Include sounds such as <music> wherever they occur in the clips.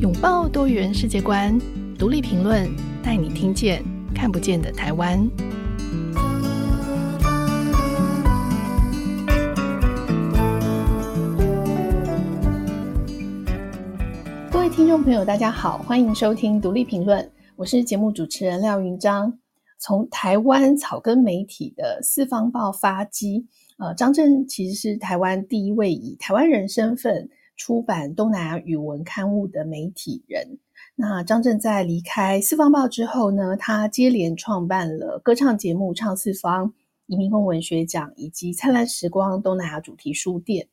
拥抱多元世界观，独立评论带你听见看不见的台湾。各位听众朋友，大家好，欢迎收听独立评论，我是节目主持人廖云章。从台湾草根媒体的四方报发迹，呃，张震其实是台湾第一位以台湾人身份。出版东南亚语文刊物的媒体人，那张正在离开四方报之后呢，他接连创办了歌唱节目《唱四方》、移民工文学奖以及灿烂时光东南亚主题书店。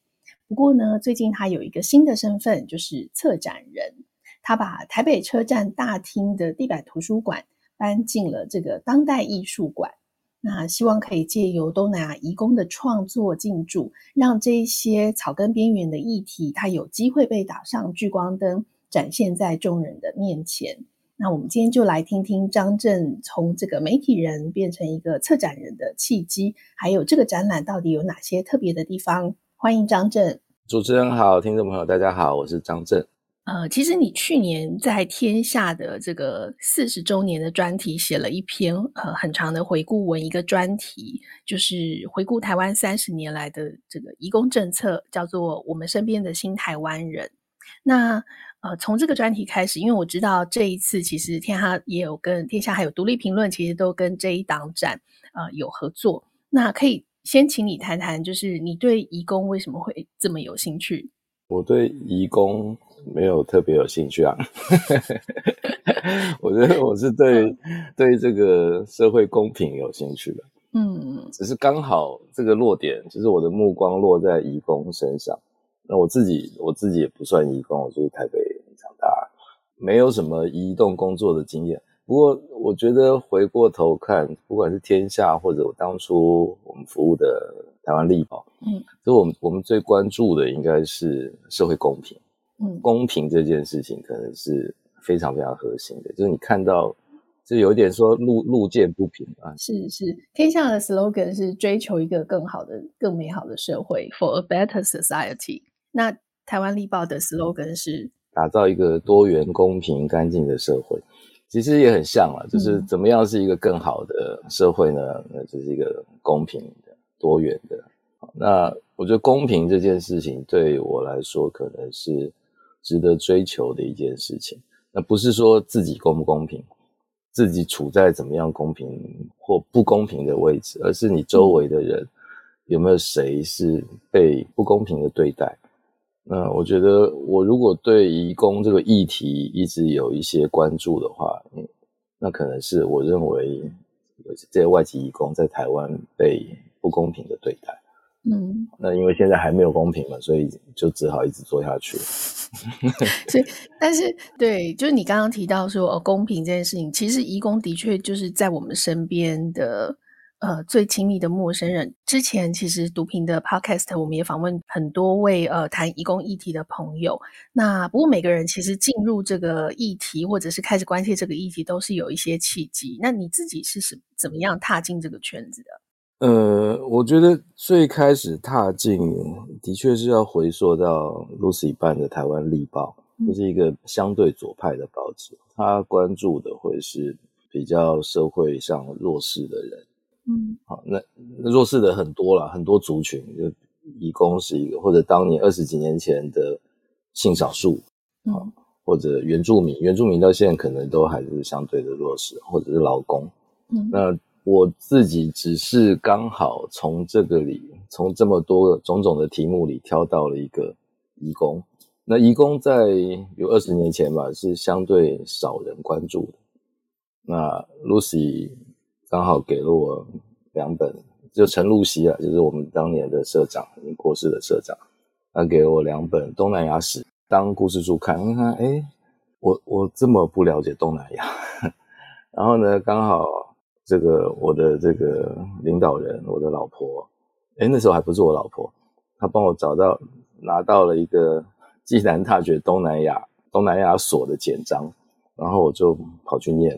不过呢，最近他有一个新的身份，就是策展人。他把台北车站大厅的地板图书馆搬进了这个当代艺术馆。那希望可以借由东南亚移工的创作进驻，让这些草根边缘的议题，它有机会被打上聚光灯，展现在众人的面前。那我们今天就来听听张正从这个媒体人变成一个策展人的契机，还有这个展览到底有哪些特别的地方？欢迎张正。主持人好，听众朋友大家好，我是张正。呃，其实你去年在天下的这个四十周年的专题写了一篇呃很长的回顾文，一个专题就是回顾台湾三十年来的这个移工政策，叫做《我们身边的新台湾人》。那呃，从这个专题开始，因为我知道这一次其实天下也有跟天下还有独立评论，其实都跟这一档展呃有合作。那可以先请你谈谈，就是你对移工为什么会这么有兴趣？我对移工。没有特别有兴趣啊，<laughs> 我觉得我是对对这个社会公平有兴趣的，嗯，只是刚好这个落点，就是我的目光落在义工身上。那我自己我自己也不算义工，我就是台北长大，没有什么移动工作的经验。不过我觉得回过头看，不管是天下或者我当初我们服务的台湾立宝，嗯，所以我们我们最关注的应该是社会公平。嗯，公平这件事情可能是非常非常核心的，就是你看到，就有一点说路路见不平啊。是是，天下的 slogan 是追求一个更好的、更美好的社会，for a better society。那台湾立报的 slogan 是打造一个多元、公平、干净的社会。其实也很像了，就是怎么样是一个更好的社会呢？嗯、那就是一个公平的、多元的。那我觉得公平这件事情对我来说，可能是。值得追求的一件事情，那不是说自己公不公平，自己处在怎么样公平或不公平的位置，而是你周围的人有没有谁是被不公平的对待。那我觉得，我如果对移工这个议题一直有一些关注的话，那可能是我认为这些外籍移工在台湾被不公平的对待。嗯，那因为现在还没有公平嘛，所以就只好一直做下去。<laughs> 所以，但是对，就是你刚刚提到说，哦，公平这件事情，其实移工的确就是在我们身边的呃最亲密的陌生人。之前其实毒评的 Podcast 我们也访问很多位呃谈移工议题的朋友。那不过每个人其实进入这个议题，或者是开始关切这个议题，都是有一些契机。那你自己是什怎么样踏进这个圈子的？呃，我觉得最开始踏进的确是要回溯到 Lucy 办的台湾立报，这是一个相对左派的报纸，他关注的会是比较社会上弱势的人。嗯，好，那弱势的很多啦，很多族群，就移工是一个，或者当年二十几年前的性少数，嗯，或者原住民，原住民到现在可能都还是相对的弱势，或者是劳工，嗯，那。我自己只是刚好从这个里，从这么多种种的题目里挑到了一个移工。那移工在有二十年前吧，是相对少人关注的。那 Lucy 刚好给了我两本，就陈露西啊，就是我们当年的社长，已经过世的社长，他给了我两本东南亚史当故事书看。你看，哎，我我这么不了解东南亚，<laughs> 然后呢，刚好。这个我的这个领导人，我的老婆，诶，那时候还不是我老婆，她帮我找到拿到了一个暨南大学东南亚东南亚所的简章，然后我就跑去念，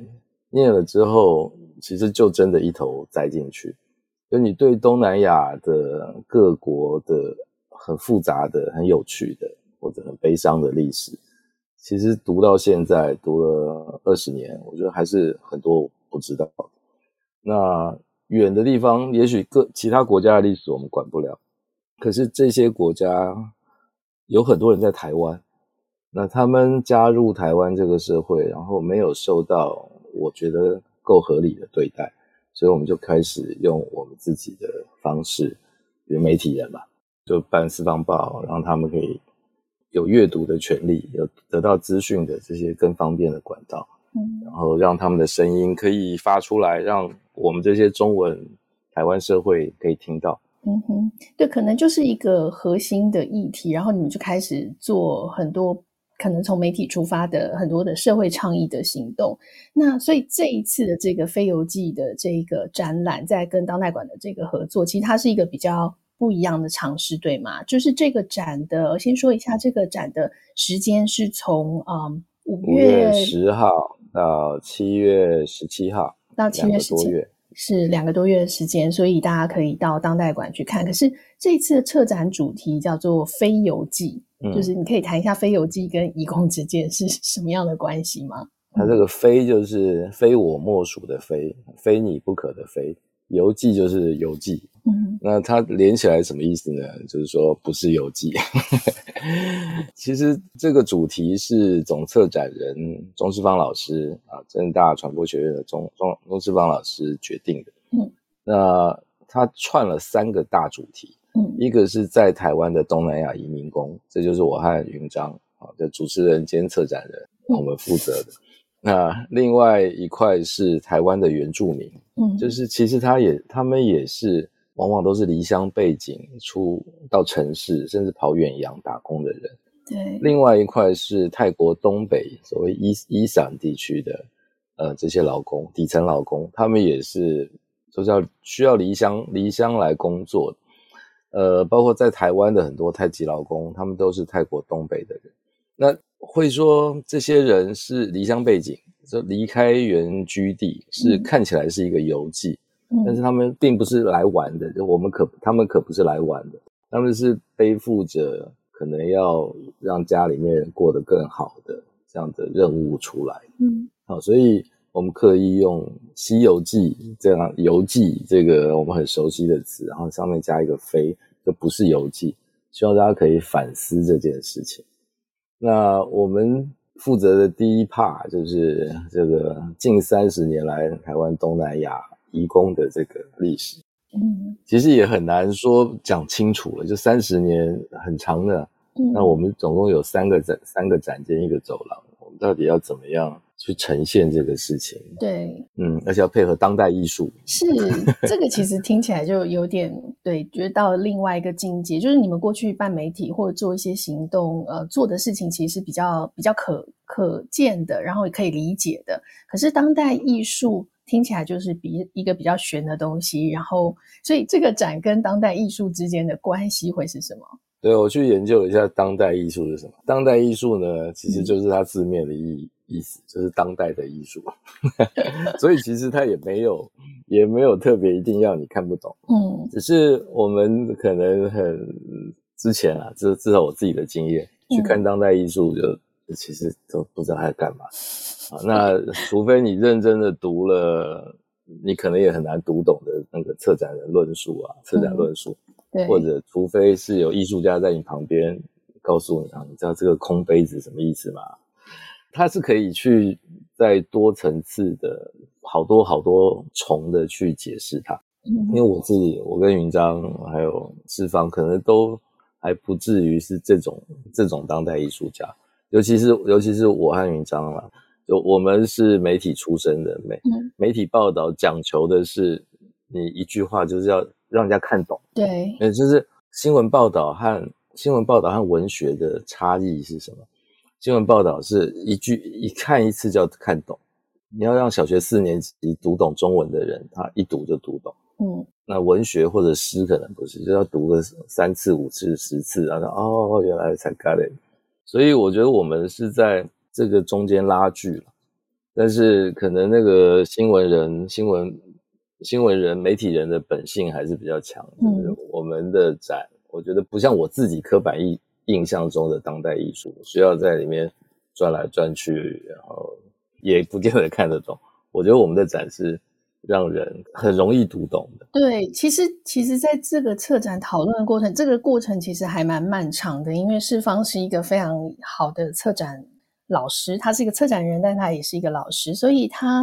念了之后，其实就真的一头栽进去。就你对东南亚的各国的很复杂的、很有趣的或者很悲伤的历史，其实读到现在，读了二十年，我觉得还是很多不知道。那远的地方，也许各其他国家的历史我们管不了，可是这些国家有很多人在台湾，那他们加入台湾这个社会，然后没有受到我觉得够合理的对待，所以我们就开始用我们自己的方式，比如媒体人吧，就办四方报，让他们可以有阅读的权利，有得到资讯的这些更方便的管道。嗯，然后让他们的声音可以发出来，让我们这些中文台湾社会可以听到。嗯哼，对，可能就是一个核心的议题，然后你们就开始做很多可能从媒体出发的很多的社会倡议的行动。那所以这一次的这个《非游记》的这个展览，在跟当代馆的这个合作，其实它是一个比较不一样的尝试，对吗？就是这个展的，先说一下，这个展的时间是从嗯五月十号。到七月十七号，到七月十七月是两个多月的时间，所以大家可以到当代馆去看。可是这一次的策展主题叫做《非游记》，嗯，就是你可以谈一下《非游记》跟移工之间是什么样的关系吗？它这个“非”就是非我莫属的“非”，非你不可的“非”。游记就是邮寄，嗯，那它连起来什么意思呢？就是说不是游记。<laughs> 其实这个主题是总策展人钟世芳老师啊，政大传播学院的钟钟钟世芳老师决定的。嗯，那他串了三个大主题，嗯，一个是在台湾的东南亚移民工，这就是我和云章啊的主持人兼策展人我们负责的。那另外一块是台湾的原住民，嗯，就是其实他也他们也是往往都是离乡背景出到城市，甚至跑远洋打工的人。对，另外一块是泰国东北所谓伊伊散地区的呃这些劳工，底层劳工，他们也是就是要需要离乡离乡来工作。呃，包括在台湾的很多泰籍劳工，他们都是泰国东北的人。那会说这些人是离乡背景，就离开原居地，是看起来是一个游记，嗯，但是他们并不是来玩的，就我们可他们可不是来玩的，他们是背负着可能要让家里面人过得更好的这样的任务出来，嗯，好，所以我们刻意用《西游记》这样游记这个我们很熟悉的词，然后上面加一个“非”，就不是游记，希望大家可以反思这件事情。那我们负责的第一 part 就是这个近三十年来台湾东南亚移工的这个历史。嗯，其实也很难说讲清楚了，就三十年很长的。嗯，那我们总共有三个展，三个展间，一个走廊，我们到底要怎么样？去呈现这个事情，对，嗯，而且要配合当代艺术，是这个其实听起来就有点对，觉得到了另外一个境界，就是你们过去办媒体或者做一些行动，呃，做的事情其实是比较比较可可见的，然后也可以理解的。可是当代艺术听起来就是比一个比较玄的东西，然后所以这个展跟当代艺术之间的关系会是什么？对，我去研究一下当代艺术是什么。当代艺术呢，其实就是它字面的意义。嗯意思 <laughs> 就是当代的艺术，<laughs> 所以其实它也没有，也没有特别一定要你看不懂，嗯，只是我们可能很之前啊，至至少我自己的经验，去看当代艺术就其实都不知道他在干嘛，啊，那除非你认真的读了，你可能也很难读懂的那个策展人论述啊，策展论述，对，或者除非是有艺术家在你旁边告诉你啊，你知道这个空杯子什么意思吗？它是可以去在多层次的好多好多重的去解释它，因为我自己，我跟云章还有志方可能都还不至于是这种这种当代艺术家，尤其是尤其是我和云章啦，就我们是媒体出身的媒媒体报道讲求的是你一句话就是要让人家看懂，对，也就是新闻报道和新闻报道和文学的差异是什么？新闻报道是一句一看一次就要看懂，你要让小学四年级读懂中文的人，他一读就读懂。嗯，那文学或者诗可能不是，就要读个三次、五次、十次，然后哦，原来才 got it。所以我觉得我们是在这个中间拉锯了，但是可能那个新闻人、新闻新闻人、媒体人的本性还是比较强。就是我们的展，我觉得不像我自己刻板印印象中的当代艺术，需要在里面转来转去，然后也不见得看得懂。我觉得我们的展示让人很容易读懂的。对，其实其实在这个策展讨论的过程，这个过程其实还蛮漫长的，因为世芳是一个非常好的策展老师，他是一个策展人，但他也是一个老师，所以他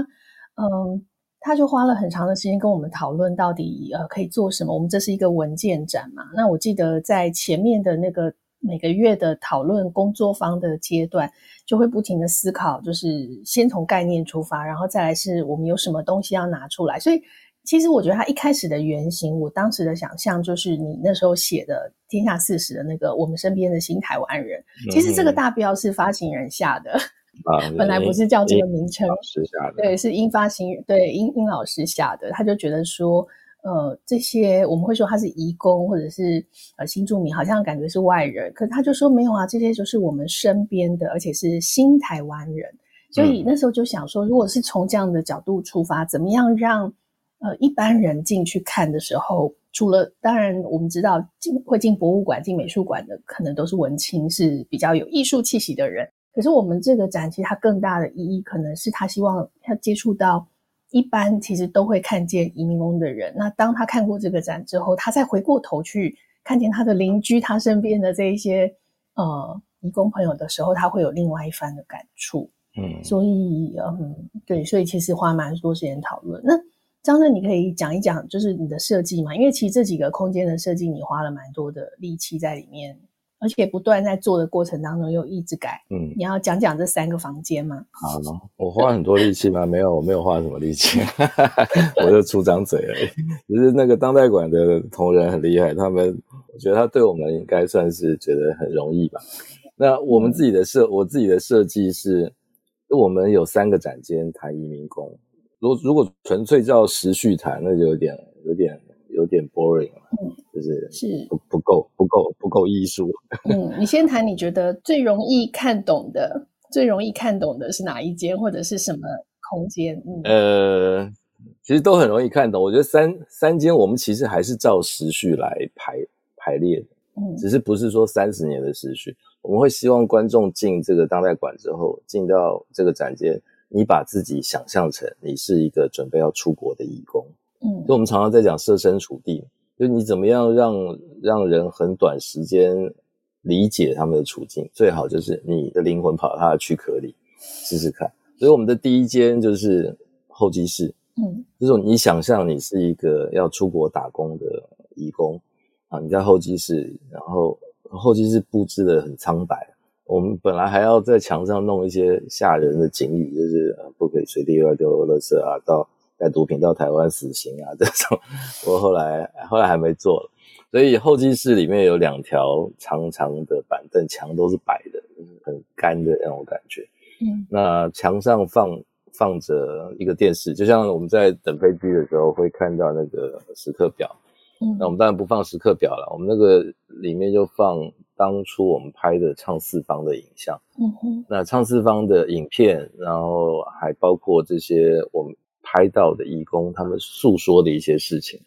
嗯，他就花了很长的时间跟我们讨论到底呃可以做什么。我们这是一个文件展嘛，那我记得在前面的那个每个月的讨论工作坊的阶段，就会不停的思考，就是先从概念出发，然后再来是我们有什么东西要拿出来，所以。其实我觉得他一开始的原型，我当时的想象就是你那时候写的《天下四十》的那个我们身边的新台湾人。其实这个大标是发行人下的，啊，<laughs> 本来不是叫这个名称。对，是英发行人，对，英英老师下的。他就觉得说，呃，这些我们会说他是移工或者是呃新住民，好像感觉是外人，可是他就说没有啊，这些就是我们身边的，而且是新台湾人。所以那时候就想说，如果是从这样的角度出发，怎么样让呃，一般人进去看的时候，除了当然我们知道进会进博物馆、进美术馆的，可能都是文青，是比较有艺术气息的人。可是我们这个展，其实它更大的意义，可能是他希望他接触到一般其实都会看见移民工的人。那当他看过这个展之后，他再回过头去看见他的邻居、他身边的这一些呃移工朋友的时候，他会有另外一番的感触。嗯，所以嗯，对，所以其实花蛮多时间讨论那。张正，你可以讲一讲，就是你的设计嘛？因为其实这几个空间的设计，你花了蛮多的力气在里面，而且不断在做的过程当中又一直改。嗯，你要讲讲这三个房间吗？好呢，我花很多力气吗？没有，我没有花什么力气，<laughs> 我就出张嘴而已。只是那个当代馆的同仁很厉害，他们我觉得他对我们应该算是觉得很容易吧。那我们自己的设，我自己的设计是，我们有三个展间谈移民工。如果如果纯粹叫时序谈，那就有点有点有点 boring 了，嗯，就是是不不够不够不够艺术。<laughs> 嗯，你先谈你觉得最容易看懂的，最容易看懂的是哪一间或者是什么空间？嗯，呃，其实都很容易看懂。我觉得三三间我们其实还是照时序来排排列的，嗯，只是不是说三十年的时序。我们会希望观众进这个当代馆之后，进到这个展间。你把自己想象成你是一个准备要出国的义工，嗯，就我们常常在讲设身处地，就你怎么样让让人很短时间理解他们的处境，最好就是你的灵魂跑到他的躯壳里试试看。所以我们的第一间就是候机室，嗯，就是你想象你是一个要出国打工的义工啊，你在候机室，然后候机室布置的很苍白。我们本来还要在墙上弄一些吓人的警语，就是呃不可以随地乱丢垃圾啊，到带毒品到台湾死刑啊这种。不过后来后来还没做了，所以候机室里面有两条长长的板凳，墙都是白的，就是很干的那种感觉。嗯，那墙上放放着一个电视，就像我们在等飞机的时候会看到那个时刻表。嗯，那我们当然不放时刻表了，我们那个里面就放。当初我们拍的唱四方的影像，嗯哼，那唱四方的影片，然后还包括这些我们拍到的义工他们诉说的一些事情，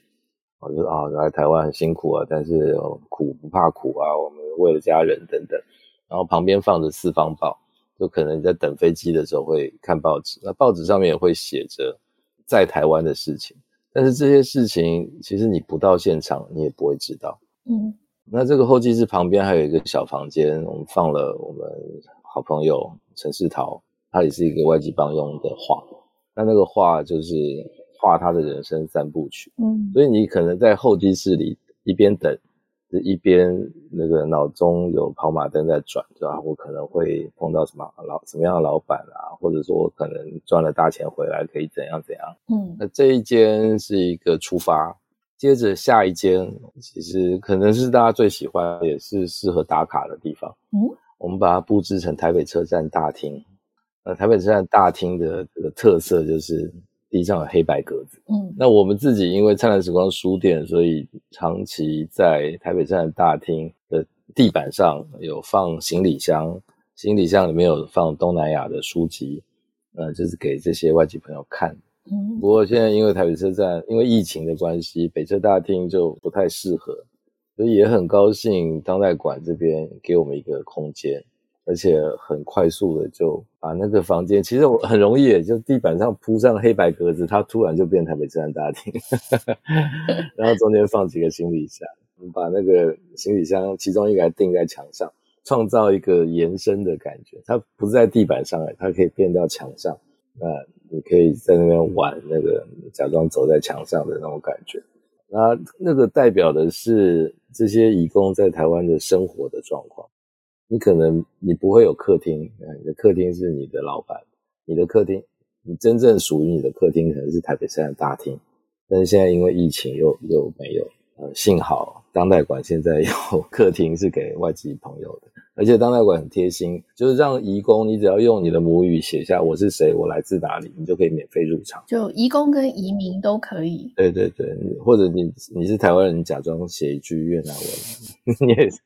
我就说啊，来台湾很辛苦啊，但是苦不怕苦啊，我们为了家人等等，然后旁边放着四方报，就可能你在等飞机的时候会看报纸，那报纸上面也会写着在台湾的事情，但是这些事情其实你不到现场你也不会知道，嗯。那这个候机室旁边还有一个小房间，我们放了我们好朋友陈世桃，他也是一个外籍帮佣的画。那那个画就是画他的人生三部曲。嗯，所以你可能在候机室里一边等，一边那个脑中有跑马灯在转，对吧？我可能会碰到什么老什么样的老板啊，或者说我可能赚了大钱回来可以怎样怎样。嗯，那这一间是一个出发。接着下一间，其实可能是大家最喜欢，也是适合打卡的地方。嗯，我们把它布置成台北车站大厅。那台北车站大厅的这个特色就是地上有黑白格子。嗯，那我们自己因为灿烂时光书店，所以长期在台北车站大厅的地板上有放行李箱，行李箱里面有放东南亚的书籍，呃，就是给这些外籍朋友看。嗯不过现在因为台北车站因为疫情的关系，北车大厅就不太适合，所以也很高兴当代馆这边给我们一个空间，而且很快速的就把那个房间，其实我很容易，就地板上铺上黑白格子，它突然就变台北车站大厅，<laughs> 然后中间放几个行李箱，把那个行李箱其中一个钉在墙上，创造一个延伸的感觉。它不是在地板上，它可以变到墙上，那你可以在那边玩那个假装走在墙上的那种感觉。那那个代表的是这些义工在台湾的生活的状况。你可能你不会有客厅，你的客厅是你的老板，你的客厅，你真正属于你的客厅可能是台北市的大厅，但是现在因为疫情又又没有。呃，幸好当代馆现在有 <laughs> 客厅是给外籍朋友的，而且当代馆很贴心，就是让移工，你只要用你的母语写下我是谁，我来自哪里，你就可以免费入场。就移工跟移民都可以。对对对，或者你你是台湾人，你假装写一句越南文，<laughs> 你也是，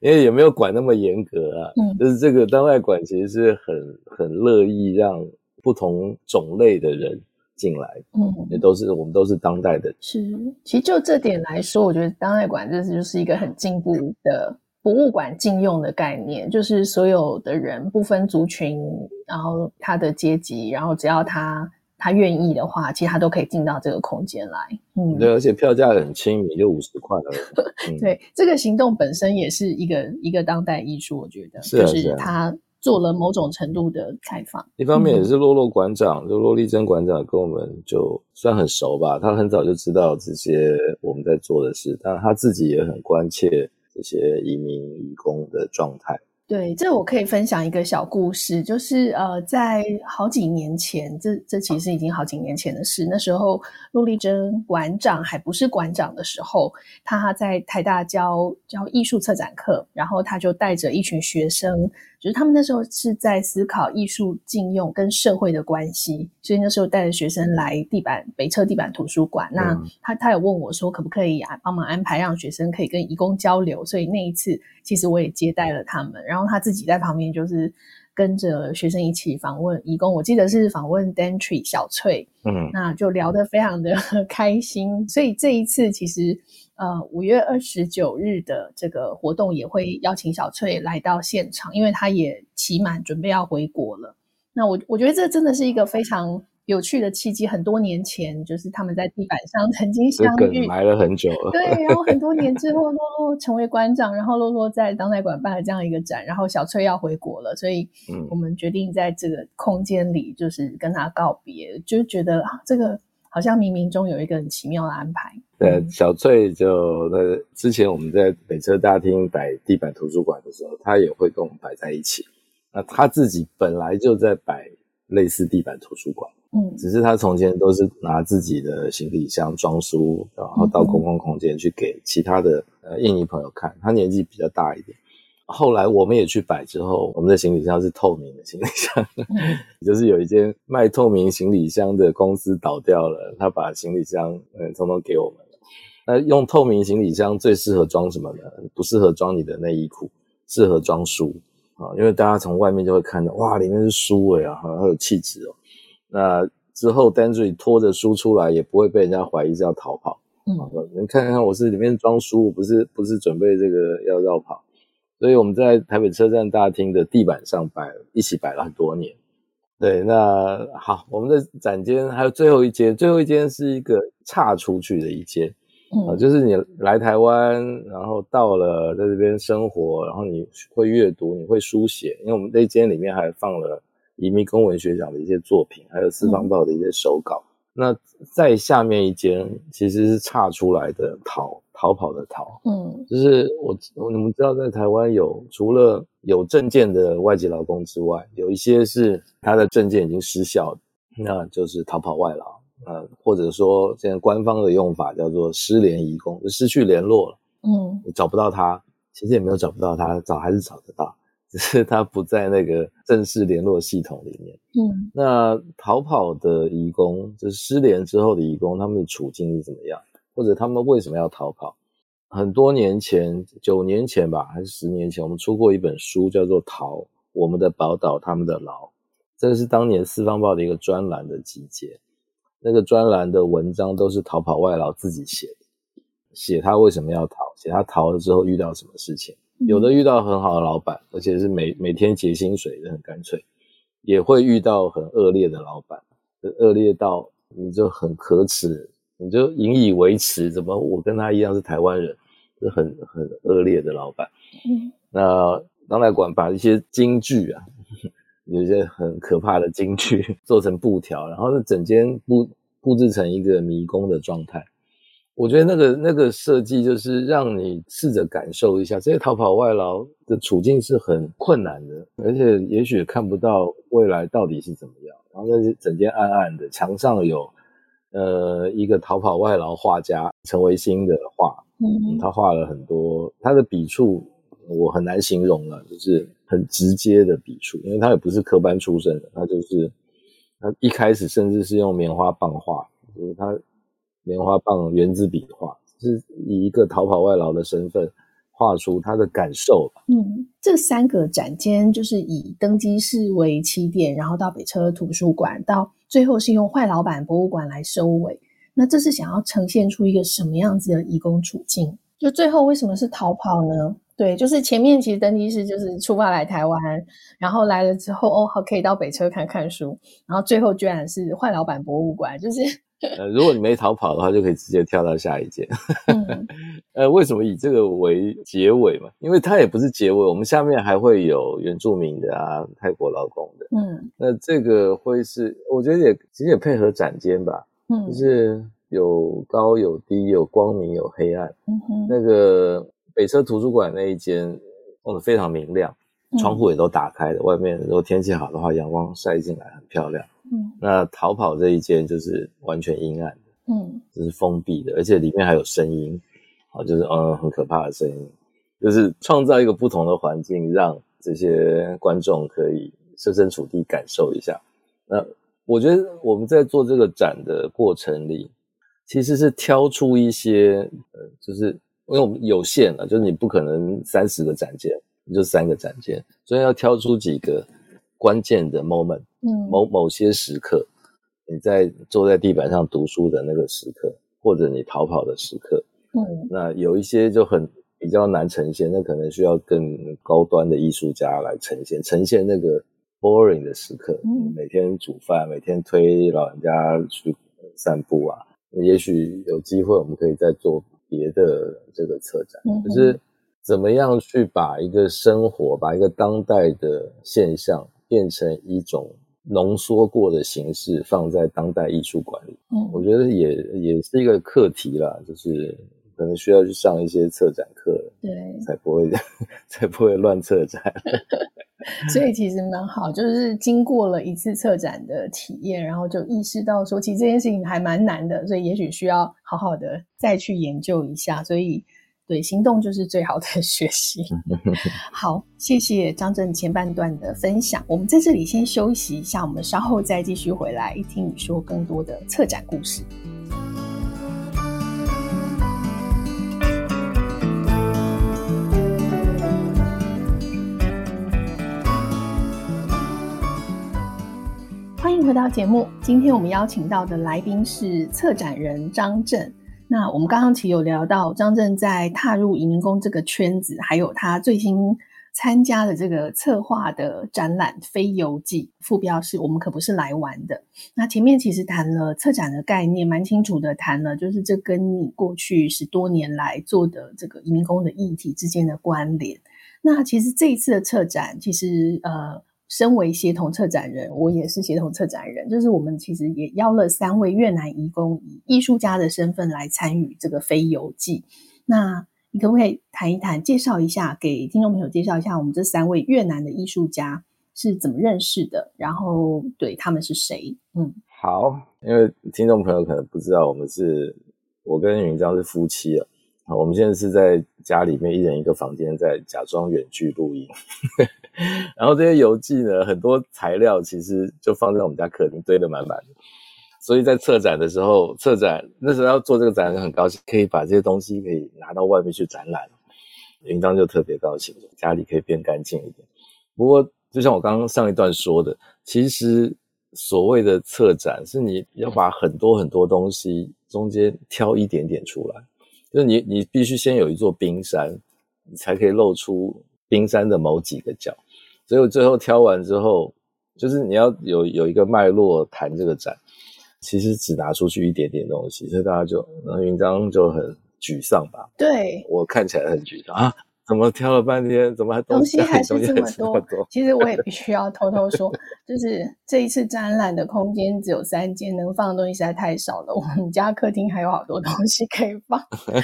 因为也没有管那么严格啊。嗯，就是这个当代馆其实是很很乐意让不同种类的人。进来，嗯，也都是我们都是当代的。是，其实就这点来说，我觉得当代馆这是就是一个很进步的博物馆禁用的概念，就是所有的人不分族群，然后他的阶级，然后只要他他愿意的话，其实他都可以进到这个空间来。嗯，对，而且票价很亲民，就五十块而已。<laughs> 嗯、对，这个行动本身也是一个一个当代艺术，我觉得，是啊、就是他。做了某种程度的开放，一方面也是洛洛馆长，嗯、就洛丽珍馆长跟我们就算很熟吧，他很早就知道这些我们在做的事，但他自己也很关切一些移民移工的状态。对，这我可以分享一个小故事，就是呃，在好几年前，这这其实已经好几年前的事。那时候陆丽珍馆长还不是馆长的时候，他在台大教教艺术策展课，然后他就带着一群学生。就是他们那时候是在思考艺术禁用跟社会的关系，所以那时候带着学生来地板北侧地板图书馆。嗯、那他他有问我说，可不可以啊帮忙安排让学生可以跟义工交流？所以那一次其实我也接待了他们，然后他自己在旁边就是跟着学生一起访问义工。我记得是访问 Dantry 小翠，嗯，那就聊得非常的 <laughs> 开心。所以这一次其实。呃，五月二十九日的这个活动也会邀请小翠来到现场，因为她也期满准备要回国了。那我我觉得这真的是一个非常有趣的契机。很多年前，就是他们在地板上 <laughs> 曾经相遇，埋了很久了。对，然后很多年之后，<laughs> 洛洛成为馆长，然后洛洛在当代馆办了这样一个展，然后小翠要回国了，所以我们决定在这个空间里，就是跟他告别，嗯、就觉得啊，这个。好像冥冥中有一个很奇妙的安排。对，小翠就在之前我们在北车大厅摆地板图书馆的时候，她也会跟我们摆在一起。那她自己本来就在摆类似地板图书馆，嗯，只是他从前都是拿自己的行李箱装书，然后到公共空间去给其他的呃印尼朋友看。他年纪比较大一点。后来我们也去摆之后，我们的行李箱是透明的行李箱，嗯、<laughs> 就是有一间卖透明行李箱的公司倒掉了，他把行李箱嗯通通给我们了。那用透明行李箱最适合装什么呢？不适合装你的内衣裤，适合装书啊，因为大家从外面就会看到，哇，里面是书哎啊，好有气质哦。那之后 Dantry 拖着书出来，也不会被人家怀疑是要逃跑。嗯，你看看我是里面装书，不是不是准备这个要绕跑。所以我们在台北车站大厅的地板上摆，一起摆了很多年。对，那好，我们的展间还有最后一间，最后一间是一个岔出去的一间，嗯，就是你来台湾，然后到了在这边生活，然后你会阅读，你会书写，因为我们那间里面还放了移民公文学奖的一些作品，还有四方报的一些手稿。嗯那在下面一间其实是差出来的逃逃跑的逃，嗯，就是我我你们知道在台湾有除了有证件的外籍劳工之外，有一些是他的证件已经失效，那就是逃跑外劳，呃，或者说现在官方的用法叫做失联移工，就失去联络了，嗯，找不到他，其实也没有找不到他，找还是找得到。只是他不在那个正式联络系统里面。嗯，那逃跑的移工，就是失联之后的移工，他们的处境是怎么样？或者他们为什么要逃跑？很多年前，九年前吧，还是十年前，我们出过一本书，叫做《逃：我们的宝岛，他们的牢》。这个是当年四方报的一个专栏的集结。那个专栏的文章都是逃跑外劳自己写的，写他为什么要逃，写他逃了之后遇到什么事情。有的遇到很好的老板，而且是每每天结薪水的，很干脆；也会遇到很恶劣的老板，恶劣到你就很可耻，你就引以为耻。怎么我跟他一样是台湾人，是很很恶劣的老板。嗯，那当代馆把一些京剧啊，<laughs> 有一些很可怕的京剧 <laughs> 做成布条，然后呢，整间布布置成一个迷宫的状态。我觉得那个那个设计就是让你试着感受一下，这些逃跑外劳的处境是很困难的，而且也许看不到未来到底是怎么样。然后那些整间暗暗的，墙上有呃一个逃跑外劳画家陈维新的画，嗯，他画了很多，他的笔触我很难形容了，就是很直接的笔触，因为他也不是科班出身的，他就是他一开始甚至是用棉花棒画，就是他。棉花棒、原子笔画，是以一个逃跑外劳的身份画出他的感受吧。嗯，这三个展间就是以登机室为起点，然后到北车图书馆，到最后是用坏老板博物馆来收尾。那这是想要呈现出一个什么样子的移工处境？就最后为什么是逃跑呢？对，就是前面其实登机室就是出发来台湾，然后来了之后哦，好可以到北车看看书，然后最后居然是坏老板博物馆，就是。呃，如果你没逃跑的话，就可以直接跳到下一间。嗯、<laughs> 呃，为什么以这个为结尾嘛？因为它也不是结尾，我们下面还会有原住民的啊，泰国劳工的。嗯，那这个会是，我觉得也其实也配合展间吧。嗯，就是有高有低，有光明有黑暗。嗯哼，那个北车图书馆那一间弄得非常明亮，窗户也都打开的，嗯、外面如果天气好的话，阳光晒进来很漂亮。嗯，那逃跑这一间就是完全阴暗的，嗯，就是封闭的，而且里面还有声音，啊，就是嗯很可怕的声音，就是创造一个不同的环境，让这些观众可以设身处地感受一下。那我觉得我们在做这个展的过程里，其实是挑出一些，呃，就是因为我们有限了，就是你不可能三十个展件，你就三个展件，所以要挑出几个。关键的 moment，嗯，某某些时刻，你在坐在地板上读书的那个时刻，或者你逃跑的时刻，嗯，那有一些就很比较难呈现，那可能需要更高端的艺术家来呈现，呈现那个 boring 的时刻，嗯，每天煮饭，每天推老人家去散步啊，也许有机会我们可以再做别的这个策展，嗯，就是怎么样去把一个生活，把一个当代的现象。变成一种浓缩过的形式，放在当代艺术馆里。嗯，我觉得也也是一个课题啦，就是可能需要去上一些策展课，对，才不会 <laughs> 才不会乱策展。<laughs> <laughs> 所以其实蛮好，就是经过了一次策展的体验，然后就意识到说，其实这件事情还蛮难的，所以也许需要好好的再去研究一下。所以。对，行动就是最好的 <laughs> 学习。<laughs> 好，谢谢张正前半段的分享。我们在这里先休息一下，我们稍后再继续回来听你说更多的策展故事。欢迎回到节目，今天我们邀请到的来宾是策展人张正。那我们刚刚其实有聊到张震在踏入移民工这个圈子，还有他最新参加的这个策划的展览《非游记》，副标是我们可不是来玩的。那前面其实谈了策展的概念，蛮清楚的谈了，就是这跟你过去十多年来做的这个移民工的议题之间的关联。那其实这一次的策展，其实呃。身为协同策展人，我也是协同策展人。就是我们其实也邀了三位越南移工，以艺术家的身份来参与这个非游记。那你可不可以谈一谈，介绍一下，给听众朋友介绍一下我们这三位越南的艺术家是怎么认识的？然后对他们是谁？嗯，好，因为听众朋友可能不知道，我们是我跟云章是夫妻啊。我们现在是在家里面一人一个房间，在假装远距录音。然后这些游记呢，很多材料其实就放在我们家客厅堆得满满的。所以在策展的时候，策展那时候要做这个展览，很高兴可以把这些东西可以拿到外面去展览。云章就特别高兴，家里可以变干净一点。不过，就像我刚刚上一段说的，其实所谓的策展，是你要把很多很多东西中间挑一点点出来。就是你，你必须先有一座冰山，你才可以露出冰山的某几个角。所以我最后挑完之后，就是你要有有一个脉络谈这个展，其实只拿出去一点点东西，所以大家就然后云章就很沮丧吧？对，我看起来很沮丧啊。怎么挑了半天，怎么还东西，东西还是这么多？其实我也必须要偷偷说，就是这一次展览的空间只有三间，能放的东西实在太少了。我们家客厅还有好多东西可以放。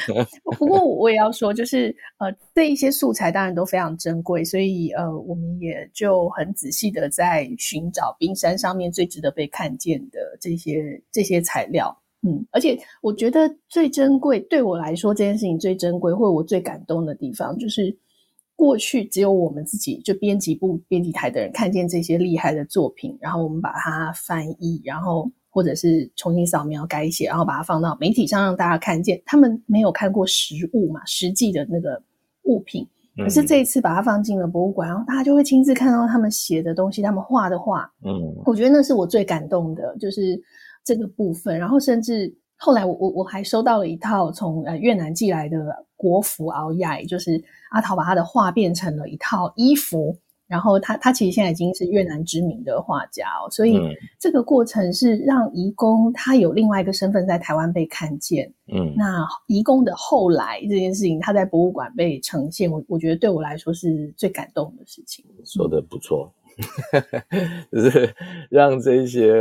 <laughs> 不过我也要说，就是呃，这一些素材当然都非常珍贵，所以呃，我们也就很仔细的在寻找冰山上面最值得被看见的这些这些材料。嗯，而且我觉得最珍贵，对我来说这件事情最珍贵，或者我最感动的地方，就是过去只有我们自己就编辑部、编辑台的人看见这些厉害的作品，然后我们把它翻译，然后或者是重新扫描改写，然后把它放到媒体上让大家看见。他们没有看过实物嘛，实际的那个物品。可是这一次把它放进了博物馆，然后大家就会亲自看到他们写的东西，他们画的画。嗯，我觉得那是我最感动的，就是。这个部分，然后甚至后来我我我还收到了一套从呃越南寄来的国服袄亚，就是阿桃把他的画变成了一套衣服，然后他他其实现在已经是越南知名的画家哦，所以这个过程是让移工他有另外一个身份在台湾被看见，嗯，那移工的后来这件事情他在博物馆被呈现，我我觉得对我来说是最感动的事情。说的不错，<laughs> 就是让这些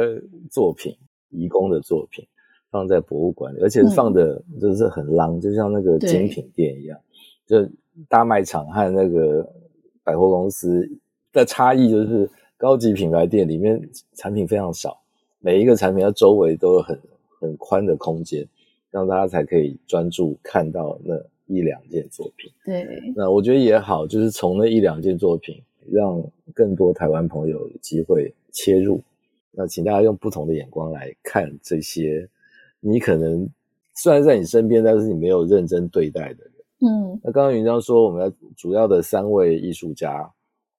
作品。移工的作品放在博物馆里，而且放的就是很浪，嗯、就像那个精品店一样。就大卖场和那个百货公司的差异，就是高级品牌店里面产品非常少，每一个产品它周围都有很很宽的空间，让大家才可以专注看到那一两件作品。对，那我觉得也好，就是从那一两件作品，让更多台湾朋友有机会切入。那请大家用不同的眼光来看这些，你可能虽然在你身边，但是你没有认真对待的人。嗯，那刚刚云章说我们要主要的三位艺术家，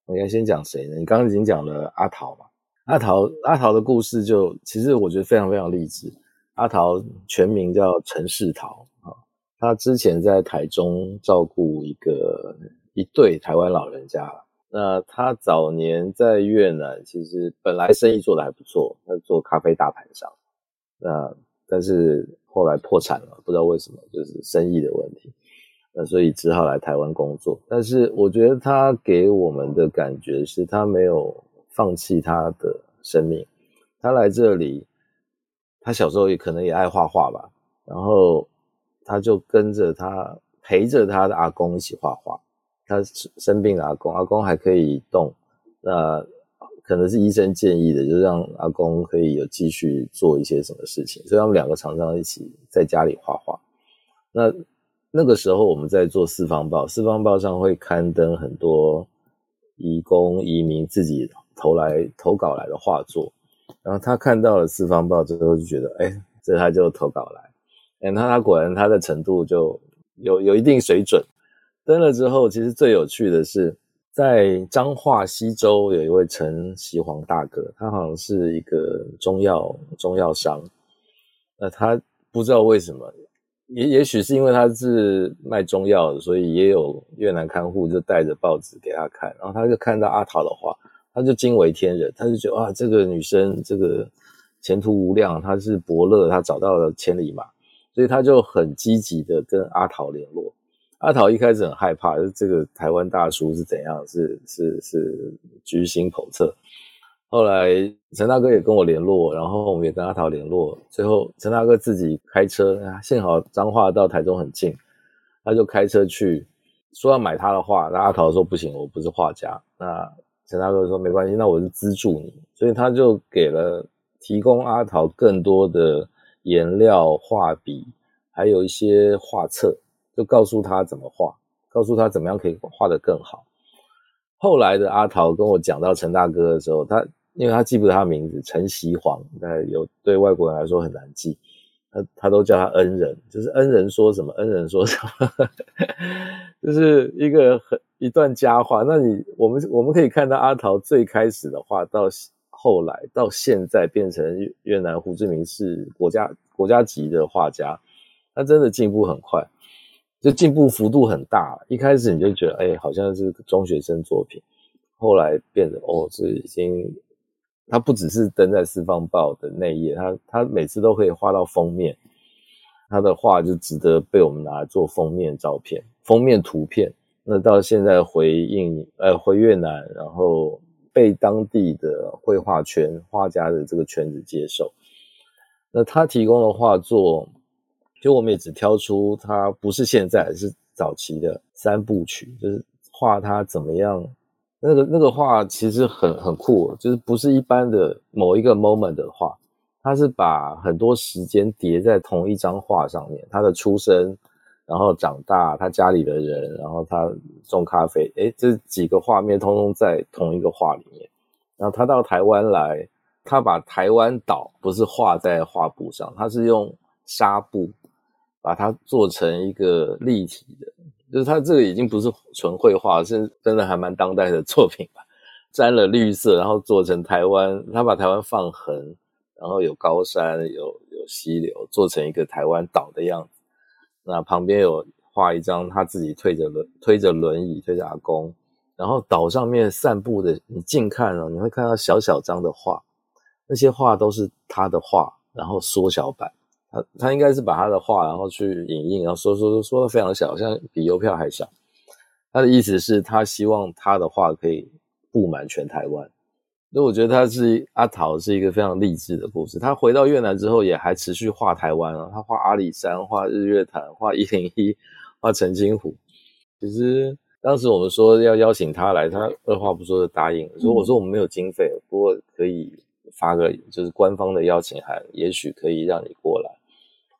我应该先讲谁呢？你刚刚已经讲了阿桃嘛，阿桃阿桃的故事就其实我觉得非常非常励志。阿桃全名叫陈世桃啊，他之前在台中照顾一个一对台湾老人家。那他早年在越南，其实本来生意做得还不错，他做咖啡大盘商。那但是后来破产了，不知道为什么，就是生意的问题。那所以只好来台湾工作。但是我觉得他给我们的感觉是他没有放弃他的生命。他来这里，他小时候也可能也爱画画吧，然后他就跟着他陪着他的阿公一起画画。他生病了，阿公阿公还可以动，那可能是医生建议的，就是让阿公可以有继续做一些什么事情，所以他们两个常常一起在家里画画。那那个时候我们在做四方报，四方报上会刊登很多移工移民自己投来投稿来的画作，然后他看到了四方报之后就觉得，哎，这他就投稿来，哎，那他果然他的程度就有有一定水准。登了之后，其实最有趣的是，在彰化溪州有一位陈锡煌大哥，他好像是一个中药中药商。那他不知道为什么，也也许是因为他是卖中药的，所以也有越南看护就带着报纸给他看，然后他就看到阿陶的画，他就惊为天人，他就觉得啊，这个女生这个前途无量，她是伯乐，他找到了千里马，所以他就很积极的跟阿陶联络。阿陶一开始很害怕，这个台湾大叔是怎样？是是是居心叵测。后来陈大哥也跟我联络，然后我们也跟阿陶联络。最后陈大哥自己开车，幸好彰化到台中很近，他就开车去，说要买他的画。那阿陶说不行，我不是画家。那陈大哥说没关系，那我就资助你。所以他就给了提供阿陶更多的颜料、画笔，还有一些画册。就告诉他怎么画，告诉他怎么样可以画得更好。后来的阿陶跟我讲到陈大哥的时候，他因为他记不得他名字，陈锡煌，那有对外国人来说很难记，他他都叫他恩人，就是恩人说什么，恩人说什么，<laughs> 就是一个很一段佳话。那你我们我们可以看到阿陶最开始的画，到后来到现在变成越南胡志明市国家国家级的画家，他真的进步很快。就进步幅度很大。一开始你就觉得，哎，好像是中学生作品，后来变得哦，这已经，它不只是登在《四方报》的内页，它它每次都可以画到封面，他的画就值得被我们拿来做封面照片、封面图片。那到现在回应，呃，回越南，然后被当地的绘画圈、画家的这个圈子接受。那他提供的画作，就我们也只挑出他不是现在，是早期的三部曲，就是画他怎么样。那个那个画其实很很酷，就是不是一般的某一个 moment 的画，他是把很多时间叠在同一张画上面，他的出生。然后长大，他家里的人，然后他种咖啡，诶，这几个画面通通在同一个画里面。然后他到台湾来，他把台湾岛不是画在画布上，他是用纱布把它做成一个立体的，就是他这个已经不是纯绘画，是真的还蛮当代的作品吧。沾了绿色，然后做成台湾，他把台湾放横，然后有高山，有有溪流，做成一个台湾岛的样子。那旁边有画一张他自己推着轮推着轮椅推着阿公，然后岛上面散步的，你近看哦，你会看到小小张的画，那些画都是他的画，然后缩小版，他他应该是把他的话然后去影印，然后说说说说的非常小，像比邮票还小。他的意思是，他希望他的画可以布满全台湾。所以我觉得他是阿桃是一个非常励志的故事。他回到越南之后，也还持续画台湾啊，他画阿里山，画日月潭，画一零一，画澄清湖。其实当时我们说要邀请他来，他二话不说就答应了。所以我说我们没有经费，不过可以发个就是官方的邀请函，也许可以让你过来。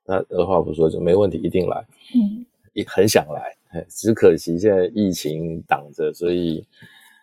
那二话不说就没问题，一定来。嗯，也很想来，只可惜现在疫情挡着，所以。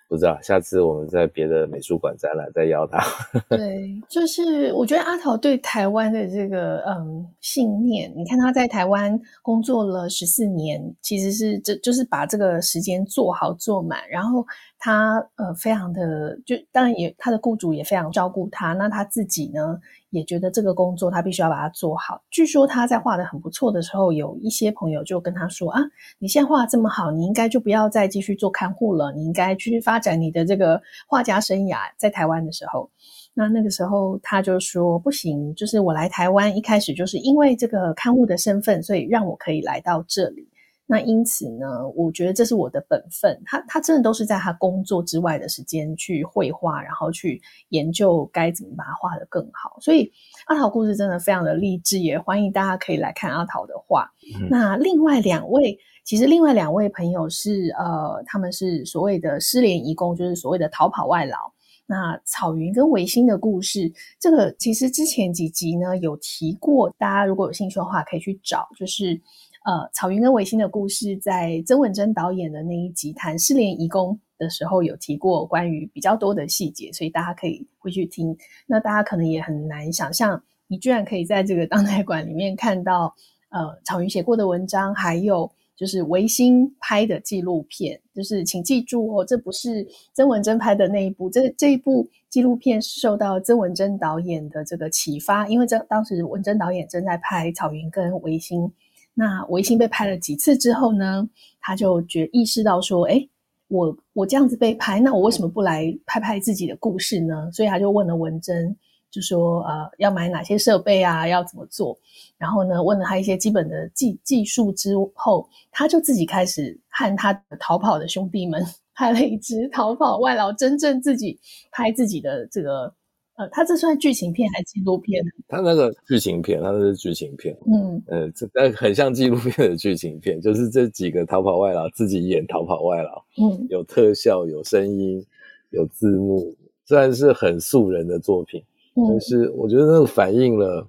不知道，下次我们在别的美术馆展览再邀他。<laughs> <laughs> 对，就是我觉得阿桃对台湾的这个嗯信念，你看他在台湾工作了十四年，其实是这就是把这个时间做好做满，然后他呃非常的就当然也他的雇主也非常照顾他，那他自己呢？也觉得这个工作他必须要把它做好。据说他在画的很不错的时候，有一些朋友就跟他说：“啊，你现在画这么好，你应该就不要再继续做看护了，你应该继续发展你的这个画家生涯。”在台湾的时候，那那个时候他就说：“不行，就是我来台湾一开始就是因为这个看护的身份，所以让我可以来到这里。”那因此呢，我觉得这是我的本分。他他真的都是在他工作之外的时间去绘画，然后去研究该怎么把它画得更好。所以阿桃故事真的非常的励志，也欢迎大家可以来看阿桃的画。嗯。那另外两位，其实另外两位朋友是呃，他们是所谓的失联移工，就是所谓的逃跑外劳。那草云跟维新的故事，这个其实之前几集呢有提过，大家如果有兴趣的话可以去找，就是。呃，草云跟维新的故事，在曾文珍导演的那一集谈失联移工的时候，有提过关于比较多的细节，所以大家可以回去听。那大家可能也很难想象，你居然可以在这个当代馆里面看到，呃，草云写过的文章，还有就是维新拍的纪录片。就是请记住哦，这不是曾文珍拍的那一部，这这一部纪录片是受到曾文珍导演的这个启发，因为这当时文珍导演正在拍草云跟维新。那维新被拍了几次之后呢，他就觉意识到说，诶，我我这样子被拍，那我为什么不来拍拍自己的故事呢？所以他就问了文珍，就说，呃，要买哪些设备啊，要怎么做？然后呢，问了他一些基本的技技术之后，他就自己开始和他逃跑的兄弟们 <laughs> 拍了一支逃跑外劳，真正自己拍自己的这个。呃，它这算剧情片还是纪录片？它那个剧情片，它那是剧情片。嗯，呃，这但很像纪录片的剧情片，就是这几个逃跑外劳自己演逃跑外劳。嗯，有特效，有声音，有字幕，虽然是很素人的作品，嗯，但是我觉得那个反映了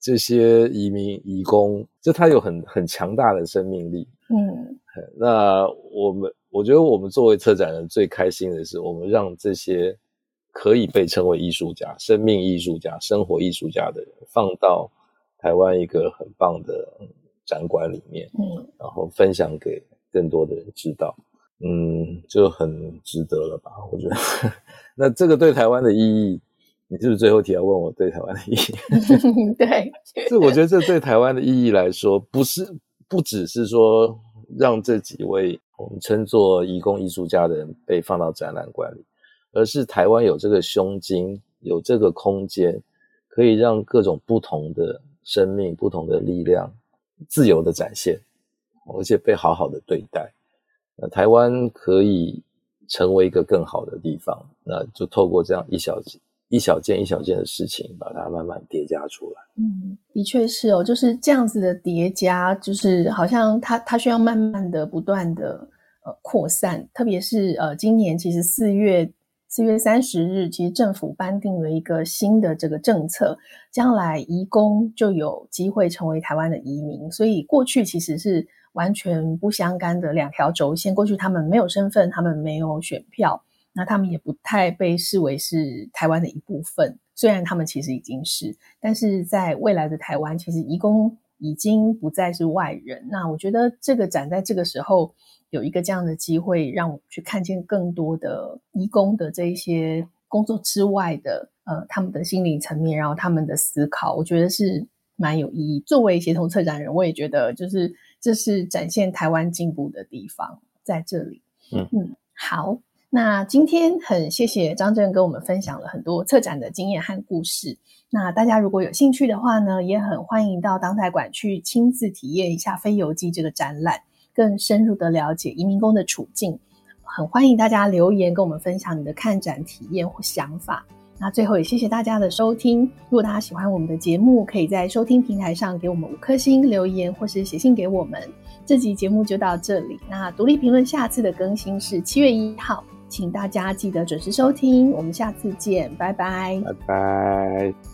这些移民移工，就他有很很强大的生命力。嗯，那我们我觉得我们作为策展人最开心的是，我们让这些。可以被称为艺术家、生命艺术家、生活艺术家的人，放到台湾一个很棒的展馆里面，嗯，然后分享给更多的人知道，嗯，就很值得了吧？我觉得。<laughs> 那这个对台湾的意义，你是不是最后提要问我对台湾的意义？<laughs> 对，<laughs> 这我觉得这对台湾的意义来说，不是不只是说让这几位我们称作移工艺术家的人被放到展览馆里，而是台湾有这个胸襟，有这个空间，可以让各种不同的生命、不同的力量自由的展现，而且被好好的对待。那台湾可以成为一个更好的地方，那就透过这样一小一小件一小件的事情，把它慢慢叠加出来。嗯，的确是哦，就是这样子的叠加，就是好像它它需要慢慢的、不断的呃扩散。特别是呃，今年其实四月四月三十日，其实政府颁定了一个新的这个政策，将来移工就有机会成为台湾的移民。所以过去其实是完全不相干的两条轴线。过去他们没有身份，他们没有选票。那他们也不太被视为是台湾的一部分，虽然他们其实已经是，但是在未来的台湾，其实移工已经不再是外人。那我觉得这个展在这个时候有一个这样的机会，让我去看见更多的义工的这一些工作之外的呃他们的心理层面，然后他们的思考，我觉得是蛮有意义。作为协同策展人，我也觉得就是这是展现台湾进步的地方在这里。嗯嗯，好。那今天很谢谢张震跟我们分享了很多策展的经验和故事。那大家如果有兴趣的话呢，也很欢迎到当代馆去亲自体验一下《非游记》这个展览，更深入的了解移民工的处境。很欢迎大家留言跟我们分享你的看展体验或想法。那最后也谢谢大家的收听。如果大家喜欢我们的节目，可以在收听平台上给我们五颗星留言，或是写信给我们。这集节目就到这里。那独立评论下次的更新是七月一号。请大家记得准时收听，我们下次见，拜拜，拜拜。